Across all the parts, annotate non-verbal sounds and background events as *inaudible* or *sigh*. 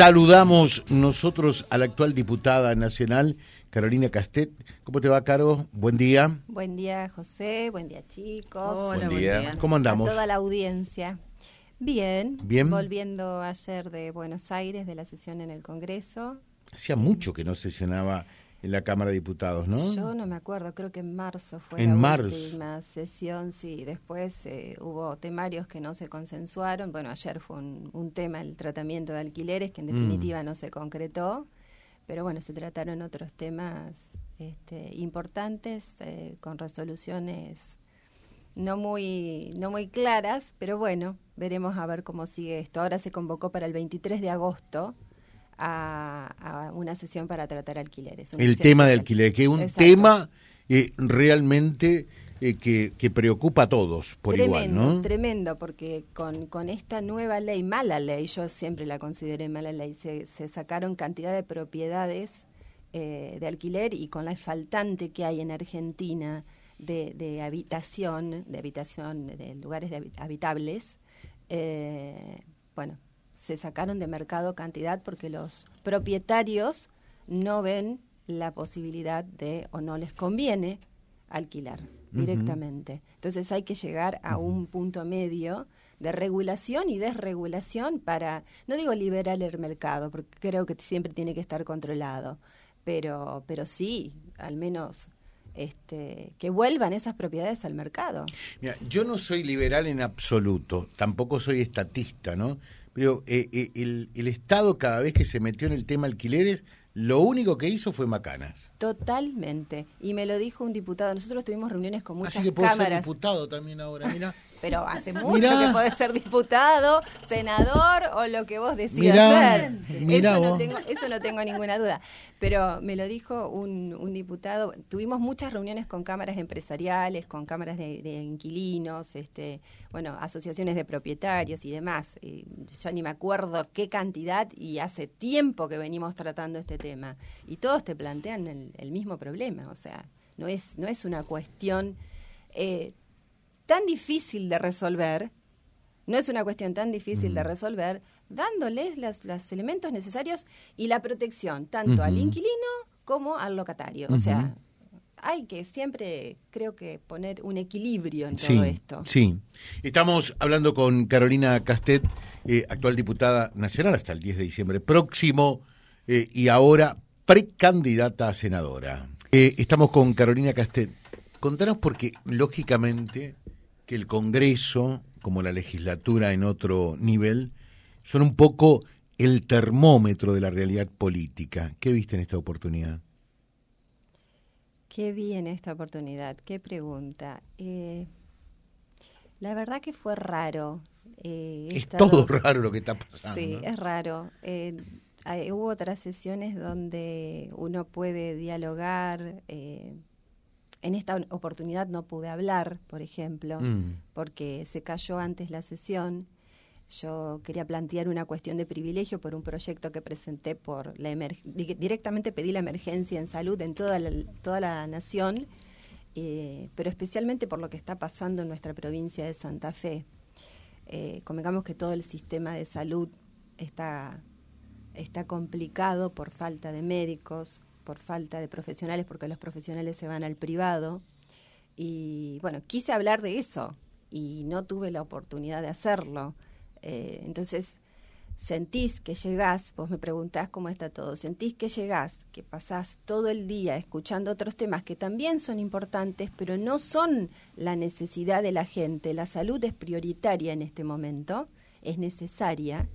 Saludamos nosotros a la actual diputada nacional, Carolina Castet. ¿Cómo te va, Caro? Buen día. Buen día, José. Buen día, chicos. Hola, buen día. ¿Cómo andamos? A toda la audiencia. Bien. Bien. Volviendo ayer de Buenos Aires, de la sesión en el Congreso. Hacía mucho que no sesionaba en la Cámara de Diputados, ¿no? Yo no me acuerdo, creo que en marzo fue en la marzo. última sesión, sí. Después eh, hubo temarios que no se consensuaron. Bueno, ayer fue un, tema el tratamiento de alquileres que en Mm. definitiva no se concretó. Pero bueno, se trataron otros temas este, importantes eh, con resoluciones no muy, no muy claras, pero bueno, veremos a ver cómo sigue esto. Ahora se convocó para el 23 de agosto a, a una sesión para tratar alquileres. El tema de alquiler, que es un Exacto. tema eh, realmente eh, que, que preocupa a todos por tremendo, igual, ¿no? Tremendo, porque con, con esta nueva ley, mala ley, yo siempre la consideré mala ley, se, se sacaron cantidad de propiedades eh, de alquiler y con la faltante que hay en Argentina de, de habitación, de habitación, de lugares de habi- habitables, eh, bueno, se sacaron de mercado cantidad porque los propietarios no ven la posibilidad de o no les conviene alquilar directamente. Entonces hay que llegar a un punto medio de regulación y desregulación para, no digo liberar el mercado, porque creo que siempre tiene que estar controlado, pero, pero sí, al menos este, que vuelvan esas propiedades al mercado. Mira, yo no soy liberal en absoluto, tampoco soy estatista, ¿no? Pero eh, eh, el, el Estado cada vez que se metió en el tema alquileres, lo único que hizo fue macanas. Totalmente. Y me lo dijo un diputado. Nosotros tuvimos reuniones con muchas Así que puedo ser cámaras. diputado también ahora, mira. *laughs* Pero hace *laughs* mucho Mirá. que podés ser diputado, senador o lo que vos decidas Mirá, ser. mirá eso, no tengo, eso no tengo ninguna duda. Pero me lo dijo un, un diputado. Tuvimos muchas reuniones con cámaras empresariales, con cámaras de, de inquilinos, este, bueno, asociaciones de propietarios y demás. Y yo ni me acuerdo qué cantidad y hace tiempo que venimos tratando este tema. Y todos te plantean el, el mismo problema. O sea, no es, no es una cuestión... eh, tan difícil de resolver, no es una cuestión tan difícil de resolver, dándoles las- los elementos necesarios y la protección, tanto al inquilino como al locatario. O sea, hay que siempre, creo que, poner un equilibrio en todo esto. Sí, estamos hablando con Carolina Castet, eh, actual diputada nacional hasta el 10 de diciembre próximo eh, y ahora precandidata a senadora. Eh, estamos con Carolina Castet. Contanos porque, lógicamente, que el Congreso, como la legislatura en otro nivel, son un poco el termómetro de la realidad política. ¿Qué viste en esta oportunidad? Qué bien esta oportunidad, qué pregunta. Eh, la verdad que fue raro. eh, Es estado- todo raro lo que está pasando. Sí, es raro. Eh, hay- hubo otras sesiones donde uno puede dialogar. En esta oportunidad no pude hablar, por ejemplo, Mm. porque se cayó antes la sesión. Yo quería plantear una cuestión de privilegio por un proyecto que presenté por la directamente pedí la emergencia en salud en toda la, toda la nación, eh, pero especialmente por lo que está pasando en nuestra provincia de Santa Fe. Eh, convengamos que todo el sistema de salud está, está complicado por falta de médicos, por falta de profesionales, porque los profesionales se van al privado. Y bueno, quise hablar de eso y no tuve la oportunidad de hacerlo. Eh, entonces, sentís que llegás, vos me preguntás cómo está todo, sentís que llegás, que pasás todo el día escuchando otros temas que también son importantes, pero no son la necesidad de la gente. La salud es prioritaria en este momento, es necesaria.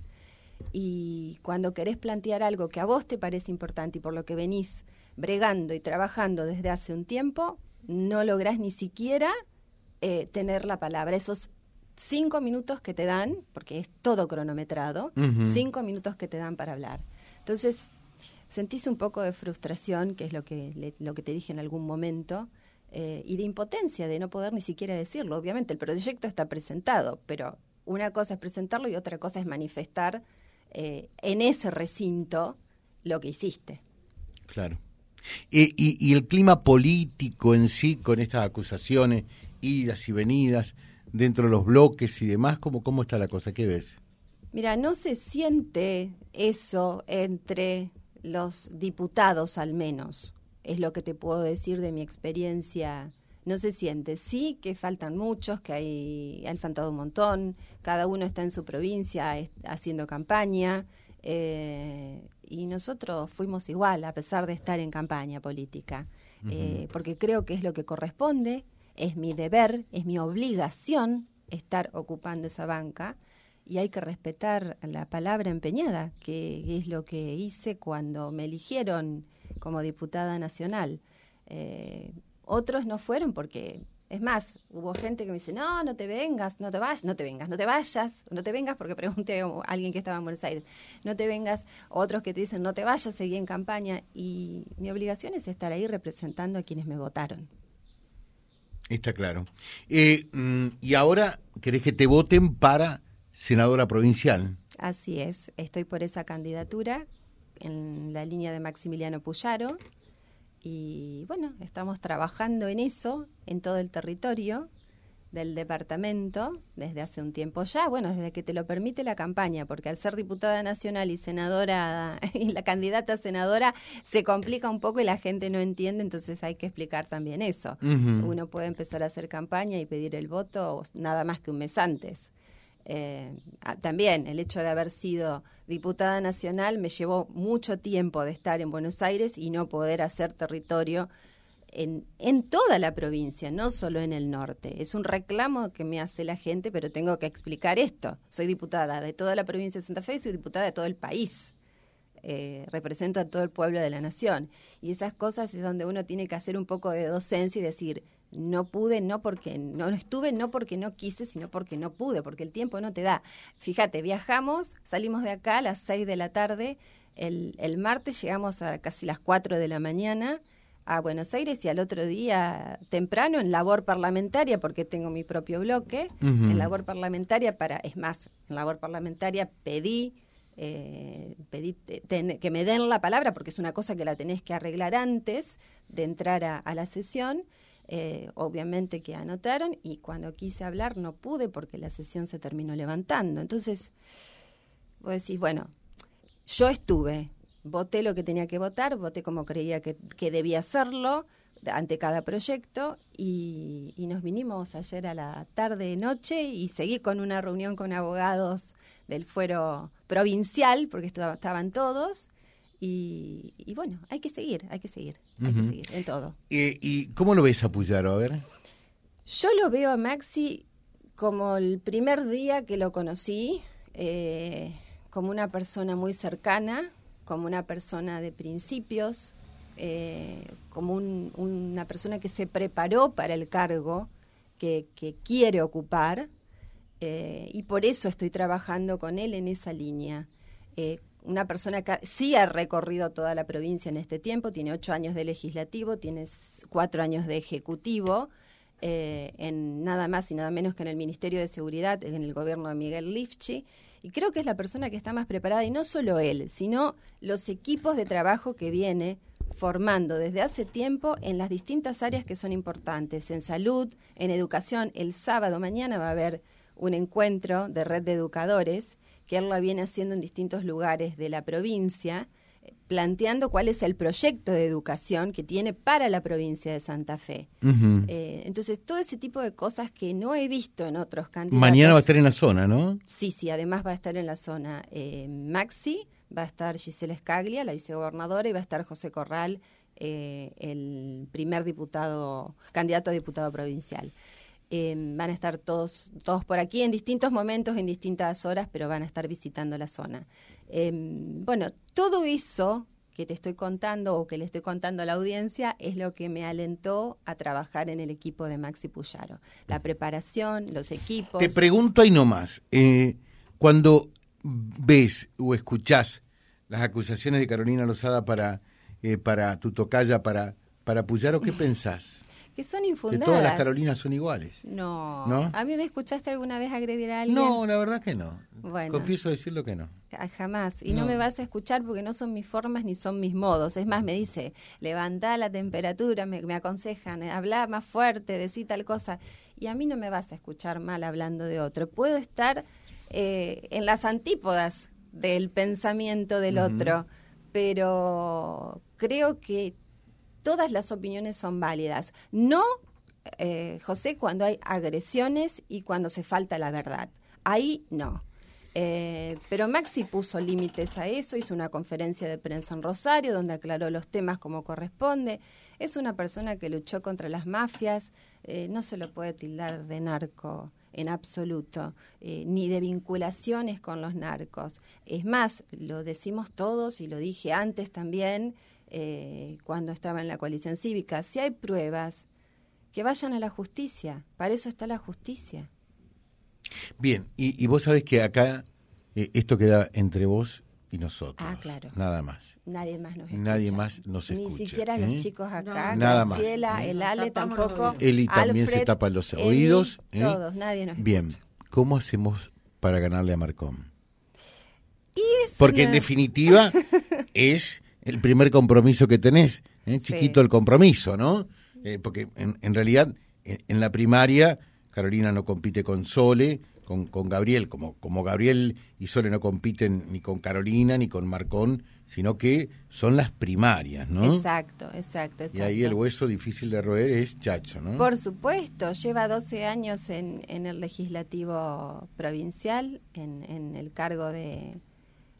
Y cuando querés plantear algo que a vos te parece importante y por lo que venís bregando y trabajando desde hace un tiempo, no lográs ni siquiera eh, tener la palabra. Esos cinco minutos que te dan, porque es todo cronometrado, cinco minutos que te dan para hablar. Entonces, sentís un poco de frustración, que es lo que, le- lo que te dije en algún momento, eh, y de impotencia, de no poder ni siquiera decirlo. Obviamente el proyecto está presentado, pero una cosa es presentarlo y otra cosa es manifestar eh, en ese recinto lo que hiciste. Claro. Y, y- y el clima político en sí, con estas acusaciones, idas y venidas dentro de los bloques y demás, ¿cómo, cómo está la cosa? ¿Qué ves? Mira, no se siente eso entre los diputados al menos, es lo que te puedo decir de mi experiencia. No se siente. Sí que faltan muchos, que hay, han faltado un montón, cada uno está en su provincia haciendo campaña, eh, y nosotros fuimos igual, a pesar de estar en campaña política, eh, porque creo que es lo que corresponde, es mi deber, es mi obligación estar ocupando esa banca y hay que respetar la palabra empeñada, que es lo que hice cuando me eligieron como diputada nacional. Eh, otros no fueron porque, es más, hubo gente que me dice, no, no te vengas, no te vayas, no te vengas, no te vayas, no te vengas, porque *laughs* pregunté a alguien que estaba en Buenos Aires, no te vengas, otros que te dicen, no te vayas, seguí en campaña, y mi obligación es estar ahí representando a quienes me votaron. Está claro. Eh, mm, y ahora, ¿querés que te voten para senadora provincial. Así es, estoy por esa candidatura en la línea de Maximiliano Puyaro y bueno, estamos trabajando en eso en todo el territorio del departamento desde hace un tiempo ya, bueno, desde que te lo permite la campaña, porque al ser diputada nacional y senadora *laughs* y la candidata senadora se complica un poco y la gente no entiende, entonces hay que explicar también eso. Uno puede empezar a hacer campaña y pedir el voto nada más que un mes antes. Eh, también el hecho de haber sido diputada nacional me llevó mucho tiempo de estar en Buenos Aires y no poder hacer territorio en, en toda la provincia, no solo en el norte. Es un reclamo que me hace la gente, pero tengo que explicar esto. Soy diputada de toda la provincia de Santa Fe y soy diputada de todo el país. Eh, represento a todo el pueblo de la nación. Y esas cosas es donde uno tiene que hacer un poco de docencia y decir, no pude, no porque no estuve, no porque no quise, sino porque no pude, porque el tiempo no te da. Fíjate, viajamos, salimos de acá a las 6 de la tarde, el, el martes llegamos a casi las 4 de la mañana a Buenos Aires y al otro día temprano en labor parlamentaria, porque tengo mi propio bloque, en labor parlamentaria para, es más, en labor parlamentaria pedí eh, pedí que me den la palabra porque es una cosa que la tenés que arreglar antes de entrar a la sesión eh, obviamente que anotaron y cuando quise hablar no pude porque la sesión se terminó levantando. Entonces, vos decís, bueno, yo estuve, voté lo que tenía que votar, voté como creía que, debía hacerlo ante cada proyecto y, nos vinimos ayer a la tarde noche y seguí con una reunión con abogados del fuero provincial porque estaban todos y, bueno, hay que seguir, hay que seguir, hay que seguir en todo. ¿Y cómo lo ves a Puyaro? A ver. Yo lo veo a Maxi como el primer día que lo conocí, eh, como una persona muy cercana, como una persona de principios, eh, como una persona que se preparó para el cargo que, quiere ocupar eh, y por eso estoy trabajando con él en esa línea una persona que sí ha recorrido toda la provincia en este tiempo, tiene ocho años de legislativo, tiene cuatro años de ejecutivo, eh, en nada más y nada menos que en el Ministerio de Seguridad, en el gobierno de Miguel Lifchi, y creo que es la persona que está más preparada, y no solo él, sino los equipos de trabajo que viene formando desde hace tiempo en las distintas áreas que son importantes, en salud, en educación. El sábado mañana va a haber un encuentro de red de educadores que él lo viene haciendo en distintos lugares de la provincia, eh, planteando cuál es el proyecto de educación que tiene para la provincia de Santa Fe. Eh, entonces, todo ese tipo de cosas que no he visto en otros candidatos. Mañana va a estar en la zona, ¿no? Sí, sí, además va a estar en la zona eh, Maxi, va a estar Gisela Scaglia, la vicegobernadora, y va a estar José Corral, el primer diputado, candidato a diputado provincial. Em, van a estar todos, todos por aquí en distintos momentos, en distintas horas, pero van a estar visitando la zona. Em, bueno, todo eso que te estoy contando o que le estoy contando a la audiencia es lo que me alentó a trabajar en el equipo de Maxi Puyaro. La preparación, los equipos. Te pregunto ahí nomás, eh, cuando ves o escuchás las acusaciones de Carolina Lozada para, eh, para tu tocaya, para, para Puyaro, ¿qué *laughs* pensás? Que son infundadas. Que todas las Carolinas son iguales. No. ¿A mí me escuchaste alguna vez agredir a alguien? No, la verdad que no. Bueno. Confieso decirlo que no. Ah, jamás. Y no. me vas a escuchar porque no son mis formas ni son mis modos. Es más, me dice, levanta la temperatura, me, me aconsejan, eh, habla más fuerte, decir tal cosa. Y a mí no me vas a escuchar mal hablando de otro. Puedo estar eh, en las antípodas del pensamiento del otro, pero creo que todas las opiniones son válidas. No, eh, José, cuando hay agresiones y cuando se falta la verdad. Ahí no. Eh, pero Maxi puso límites a eso, hizo una conferencia de prensa en Rosario donde aclaró los temas como corresponde. Es una persona que luchó contra las mafias, eh, no se lo puede tildar de narco en absoluto, eh, ni de vinculaciones con los narcos. Es más, lo decimos todos y lo dije antes también cuando estaba en la coalición cívica, si hay pruebas, que vayan a la justicia, para eso está la justicia. Bien, y, vos sabés que acá eh, esto queda entre vos y nosotros. Ah, claro. Nada más. Nadie más nos escucha. Nadie más nos escucha. Ni siquiera los ¿eh? chicos acá, Nada Graciela, el Ale tampoco. Eli también se tapa los oídos. ¿eh? Todos, nadie nos Bien, ¿cómo hacemos para ganarle a Marcón? Y Porque en definitiva *laughs* es el primer compromiso que tenés. Chiquito el compromiso, ¿no? porque en, en realidad en la primaria Carolina no compite con Sole, con, con Gabriel, como, como Gabriel y Sole no compiten ni con Carolina ni con Marcón, sino que son las primarias, ¿no? Exacto, exacto, exacto. Y ahí el hueso difícil de roer es Chacho, ¿no? Por supuesto, lleva 12 años en, en el legislativo provincial, en, en el cargo de,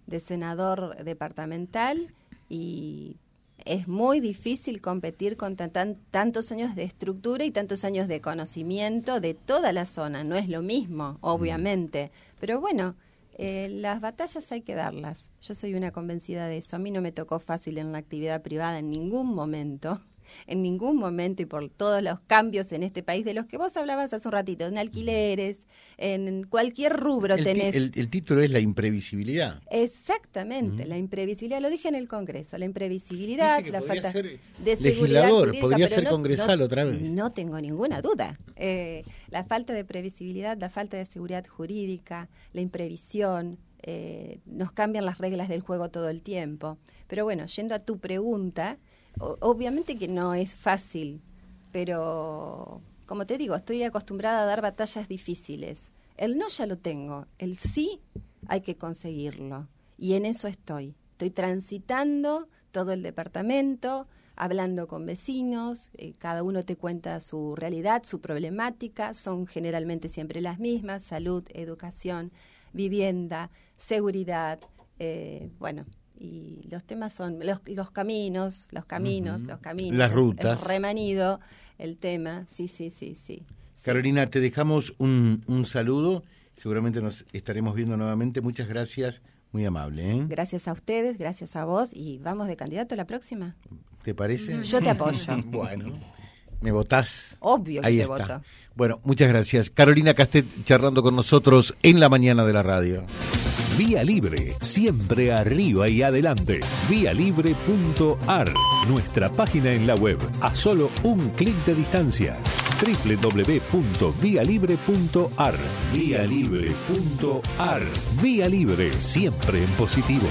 de senador departamental y es muy difícil competir con tantos años de estructura y tantos años de conocimiento de toda la zona. No es lo mismo, obviamente. Pero bueno, eh, las batallas hay que darlas. Yo soy una convencida de eso. A mí no me tocó fácil en la actividad privada en ningún momento en ningún momento y por todos los cambios en este país de los que vos hablabas hace un ratito, en alquileres, en cualquier rubro el tenés. El, título es la imprevisibilidad. Exactamente, la imprevisibilidad, lo dije en el Congreso, la imprevisibilidad, la falta de legislador, podría ser congresal otra vez. No tengo ninguna duda. Eh, la falta de previsibilidad, la falta de seguridad jurídica, la imprevisión, eh, nos cambian las reglas del juego todo el tiempo. Pero bueno, yendo a tu pregunta, obviamente que no es fácil, pero como te digo, estoy acostumbrada a dar batallas difíciles. El no ya lo tengo, el sí hay que conseguirlo. Y en eso estoy. Estoy transitando todo el departamento, hablando con vecinos, eh, cada uno te cuenta su realidad, su problemática, son generalmente siempre las mismas, salud, educación, vivienda, seguridad, eh, bueno, y los temas son los, los caminos, los caminos, los caminos, las rutas, el remanido, el tema, sí, sí, sí, sí. Carolina, te dejamos un, un saludo, seguramente nos estaremos viendo nuevamente, muchas gracias, muy amable. ¿eh? Gracias a ustedes, gracias a vos y vamos de candidato a la próxima. ¿Te parece? Yo te apoyo. *laughs* bueno. ¿Me votás? Obvio que Ahí te está. voto. Bueno, muchas gracias. Carolina Castet charlando con nosotros en la mañana de la radio. Vía Libre, siempre arriba y adelante. Vialibre.ar, nuestra página en la web, a solo un clic de distancia. www.vialibre.ar, vialibre.ar. Vía Libre, siempre en positivo.